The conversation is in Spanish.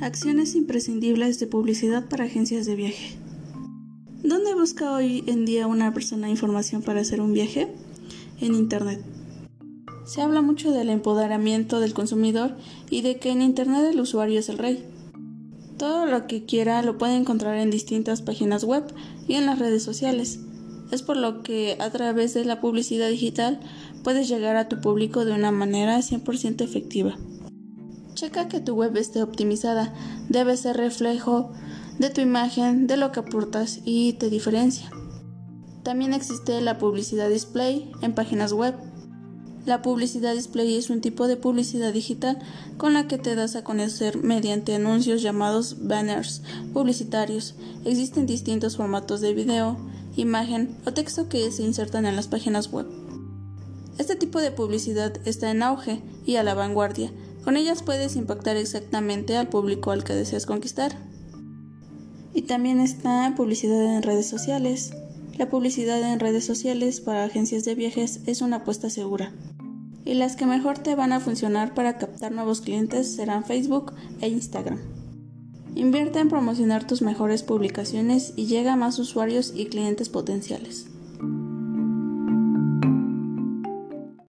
Acciones imprescindibles de publicidad para agencias de viaje. ¿Dónde busca hoy en día una persona información para hacer un viaje? En Internet. Se habla mucho del empoderamiento del consumidor y de que en Internet el usuario es el rey. Todo lo que quiera lo puede encontrar en distintas páginas web y en las redes sociales. Es por lo que a través de la publicidad digital puedes llegar a tu público de una manera 100% efectiva. Checa que tu web esté optimizada. Debe ser reflejo de tu imagen, de lo que aportas y te diferencia. También existe la publicidad display en páginas web. La publicidad display es un tipo de publicidad digital con la que te das a conocer mediante anuncios llamados banners publicitarios. Existen distintos formatos de video, imagen o texto que se insertan en las páginas web. Este tipo de publicidad está en auge y a la vanguardia, con ellas puedes impactar exactamente al público al que deseas conquistar. Y también está publicidad en redes sociales. La publicidad en redes sociales para agencias de viajes es una apuesta segura. Y las que mejor te van a funcionar para captar nuevos clientes serán Facebook e Instagram. Invierte en promocionar tus mejores publicaciones y llega a más usuarios y clientes potenciales.